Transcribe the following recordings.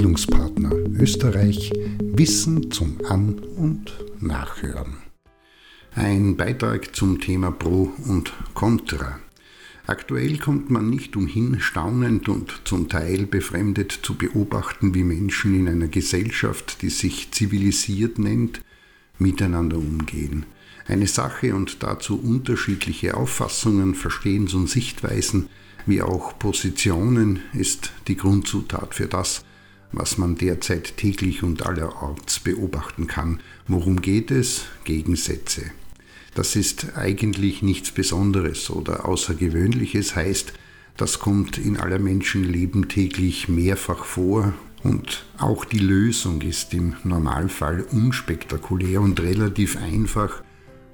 Bildungspartner Österreich Wissen zum An- und Nachhören. Ein Beitrag zum Thema Pro und Contra. Aktuell kommt man nicht umhin, staunend und zum Teil befremdet zu beobachten, wie Menschen in einer Gesellschaft, die sich zivilisiert nennt, miteinander umgehen. Eine Sache und dazu unterschiedliche Auffassungen, Verstehens- und Sichtweisen wie auch Positionen ist die Grundzutat für das, was man derzeit täglich und allerorts beobachten kann. Worum geht es? Gegensätze. Das ist eigentlich nichts Besonderes oder Außergewöhnliches, heißt, das kommt in aller Menschenleben täglich mehrfach vor und auch die Lösung ist im Normalfall unspektakulär und relativ einfach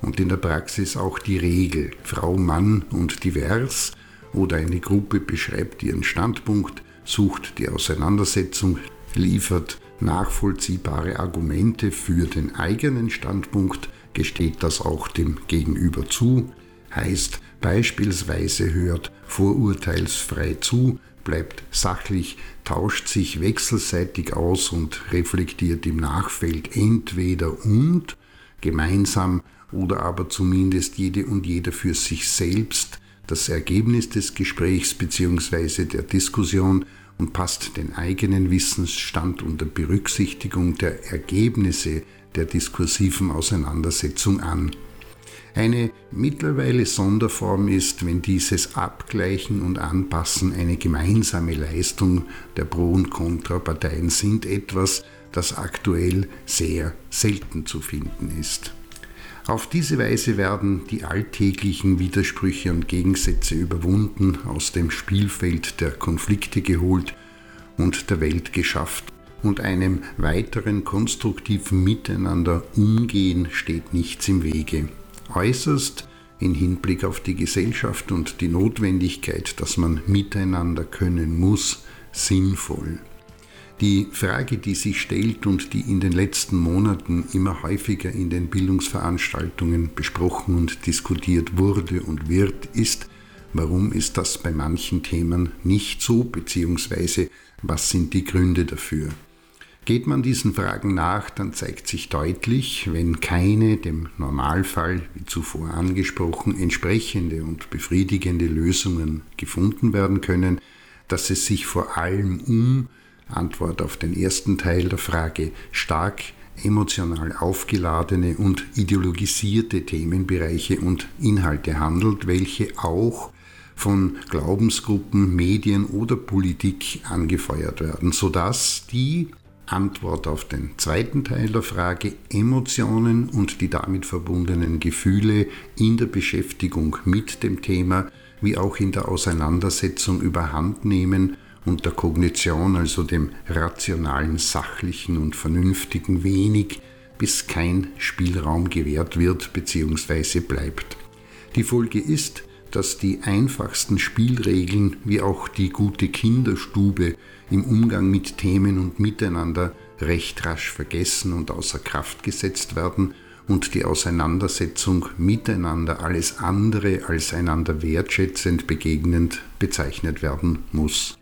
und in der Praxis auch die Regel. Frau, Mann und divers oder eine Gruppe beschreibt ihren Standpunkt, sucht die Auseinandersetzung, liefert nachvollziehbare Argumente für den eigenen Standpunkt, gesteht das auch dem Gegenüber zu, heißt beispielsweise hört vorurteilsfrei zu, bleibt sachlich, tauscht sich wechselseitig aus und reflektiert im Nachfeld entweder und gemeinsam oder aber zumindest jede und jeder für sich selbst das Ergebnis des Gesprächs bzw. der Diskussion und passt den eigenen Wissensstand unter Berücksichtigung der Ergebnisse der diskursiven Auseinandersetzung an. Eine mittlerweile Sonderform ist, wenn dieses Abgleichen und Anpassen eine gemeinsame Leistung der Pro- und Kontraparteien sind, etwas, das aktuell sehr selten zu finden ist. Auf diese Weise werden die alltäglichen Widersprüche und Gegensätze überwunden, aus dem Spielfeld der Konflikte geholt und der Welt geschafft und einem weiteren konstruktiven Miteinander umgehen steht nichts im Wege. Äußerst in Hinblick auf die Gesellschaft und die Notwendigkeit, dass man miteinander können muss, sinnvoll. Die Frage, die sich stellt und die in den letzten Monaten immer häufiger in den Bildungsveranstaltungen besprochen und diskutiert wurde und wird, ist, warum ist das bei manchen Themen nicht so, beziehungsweise was sind die Gründe dafür? Geht man diesen Fragen nach, dann zeigt sich deutlich, wenn keine dem Normalfall, wie zuvor angesprochen, entsprechende und befriedigende Lösungen gefunden werden können, dass es sich vor allem um Antwort auf den ersten Teil der Frage. Stark emotional aufgeladene und ideologisierte Themenbereiche und Inhalte handelt, welche auch von Glaubensgruppen, Medien oder Politik angefeuert werden, sodass die Antwort auf den zweiten Teil der Frage Emotionen und die damit verbundenen Gefühle in der Beschäftigung mit dem Thema wie auch in der Auseinandersetzung überhand nehmen und der Kognition, also dem rationalen, sachlichen und vernünftigen wenig bis kein Spielraum gewährt wird bzw. bleibt. Die Folge ist, dass die einfachsten Spielregeln wie auch die gute Kinderstube im Umgang mit Themen und Miteinander recht rasch vergessen und außer Kraft gesetzt werden und die Auseinandersetzung miteinander alles andere als einander wertschätzend begegnend bezeichnet werden muss.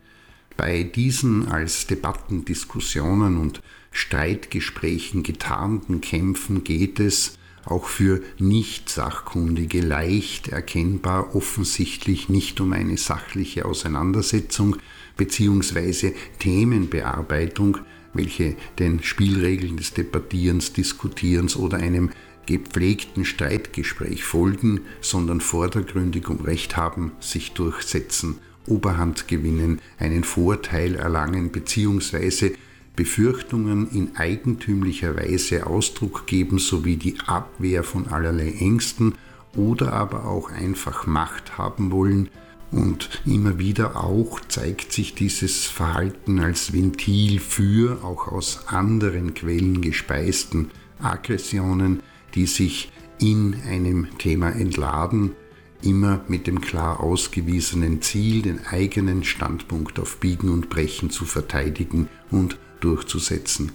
Bei diesen als Debatten, Diskussionen und Streitgesprächen getarnten Kämpfen geht es, auch für Nicht-Sachkundige leicht erkennbar offensichtlich nicht um eine sachliche Auseinandersetzung bzw. Themenbearbeitung, welche den Spielregeln des Debattierens, Diskutierens oder einem gepflegten Streitgespräch folgen, sondern vordergründig um Recht haben, sich durchsetzen, Oberhand gewinnen, einen Vorteil erlangen bzw. Befürchtungen in eigentümlicher Weise Ausdruck geben sowie die Abwehr von allerlei Ängsten oder aber auch einfach Macht haben wollen, und immer wieder auch zeigt sich dieses Verhalten als Ventil für auch aus anderen Quellen gespeisten Aggressionen, die sich in einem Thema entladen, immer mit dem klar ausgewiesenen Ziel, den eigenen Standpunkt auf Biegen und Brechen zu verteidigen und durchzusetzen.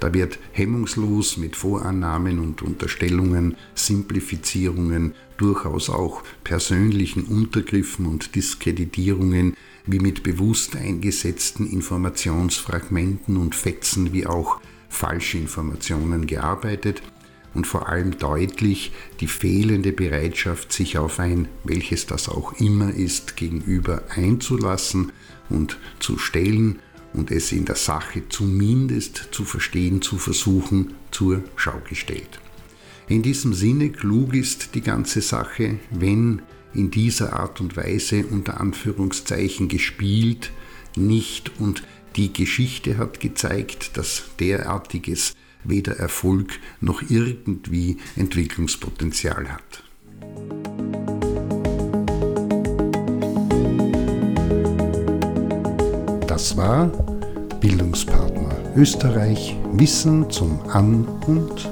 Da wird hemmungslos mit Vorannahmen und Unterstellungen, Simplifizierungen, durchaus auch persönlichen Untergriffen und Diskreditierungen wie mit bewusst eingesetzten Informationsfragmenten und Fetzen wie auch Falschinformationen gearbeitet und vor allem deutlich die fehlende Bereitschaft, sich auf ein, welches das auch immer ist, gegenüber einzulassen und zu stellen und es in der Sache zumindest zu verstehen, zu versuchen, zur Schau gestellt. In diesem Sinne klug ist die ganze Sache, wenn in dieser Art und Weise unter Anführungszeichen gespielt, nicht und die Geschichte hat gezeigt, dass derartiges weder Erfolg noch irgendwie Entwicklungspotenzial hat. Das war Bildungspartner Österreich Wissen zum An- und